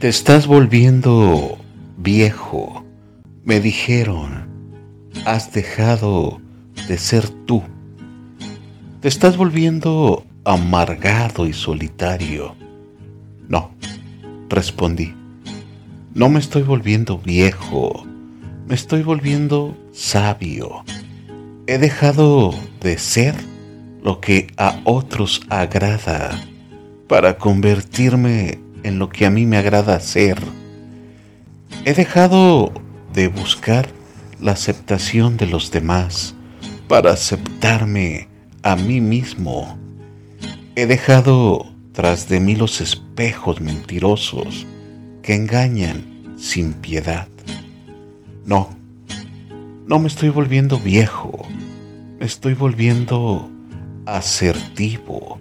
Te estás volviendo viejo, me dijeron. Has dejado de ser tú. Te estás volviendo amargado y solitario. No, respondí. No me estoy volviendo viejo, me estoy volviendo sabio. He dejado de ser lo que a otros agrada para convertirme en lo que a mí me agrada ser. He dejado de buscar la aceptación de los demás para aceptarme a mí mismo. He dejado tras de mí los espejos mentirosos que engañan sin piedad. No, no me estoy volviendo viejo, me estoy volviendo asertivo,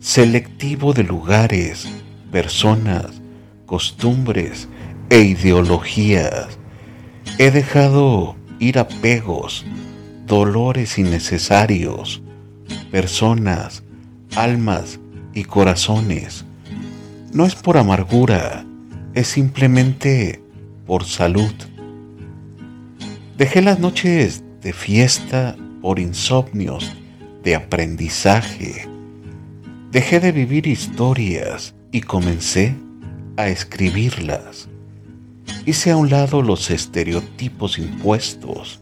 selectivo de lugares personas, costumbres e ideologías. He dejado ir apegos, dolores innecesarios, personas, almas y corazones. No es por amargura, es simplemente por salud. Dejé las noches de fiesta por insomnios de aprendizaje. Dejé de vivir historias y comencé a escribirlas. Hice a un lado los estereotipos impuestos.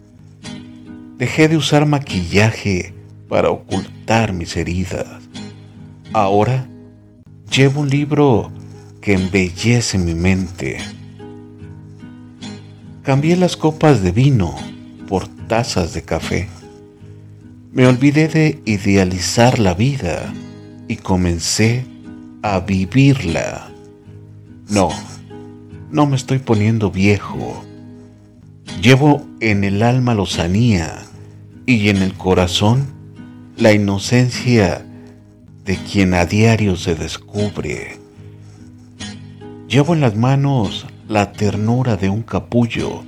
Dejé de usar maquillaje para ocultar mis heridas. Ahora llevo un libro que embellece mi mente. Cambié las copas de vino por tazas de café. Me olvidé de idealizar la vida comencé a vivirla. No, no me estoy poniendo viejo. Llevo en el alma lozanía y en el corazón la inocencia de quien a diario se descubre. Llevo en las manos la ternura de un capullo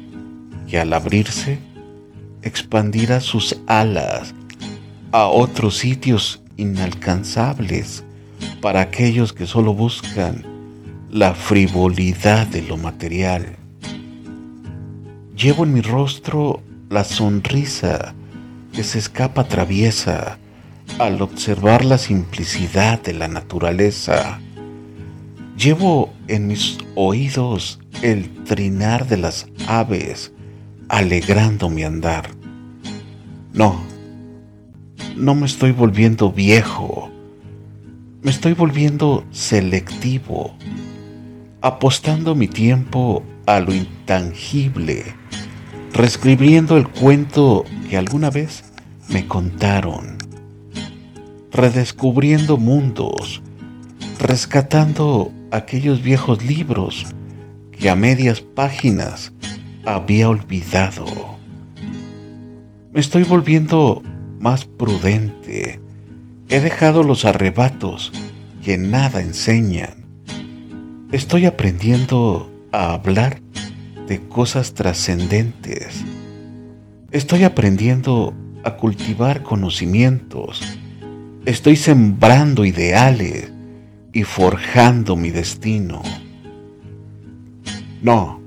que al abrirse expandirá sus alas a otros sitios inalcanzables para aquellos que solo buscan la frivolidad de lo material. Llevo en mi rostro la sonrisa que se escapa traviesa al observar la simplicidad de la naturaleza. Llevo en mis oídos el trinar de las aves alegrando mi andar. No, no me estoy volviendo viejo me estoy volviendo selectivo, apostando mi tiempo a lo intangible, reescribiendo el cuento que alguna vez me contaron, redescubriendo mundos, rescatando aquellos viejos libros que a medias páginas había olvidado. Me estoy volviendo más prudente, He dejado los arrebatos que nada enseñan. Estoy aprendiendo a hablar de cosas trascendentes. Estoy aprendiendo a cultivar conocimientos. Estoy sembrando ideales y forjando mi destino. No,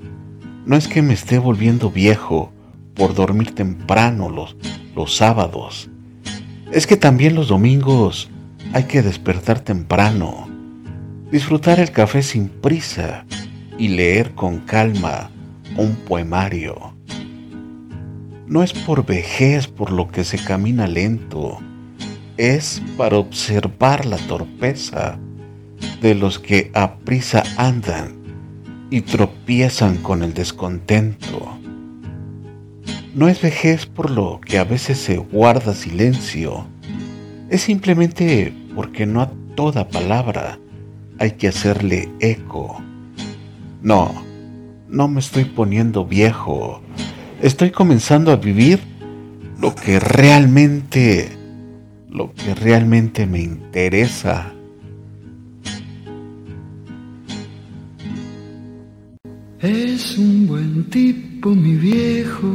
no es que me esté volviendo viejo por dormir temprano los, los sábados es que también los domingos hay que despertar temprano, disfrutar el café sin prisa y leer con calma un poemario. No es por vejez por lo que se camina lento, es para observar la torpeza de los que a prisa andan y tropiezan con el descontento. No es vejez por lo que a veces se guarda silencio, es simplemente porque no a toda palabra hay que hacerle eco. No, no me estoy poniendo viejo, estoy comenzando a vivir lo que realmente, lo que realmente me interesa. Es un buen tipo, mi viejo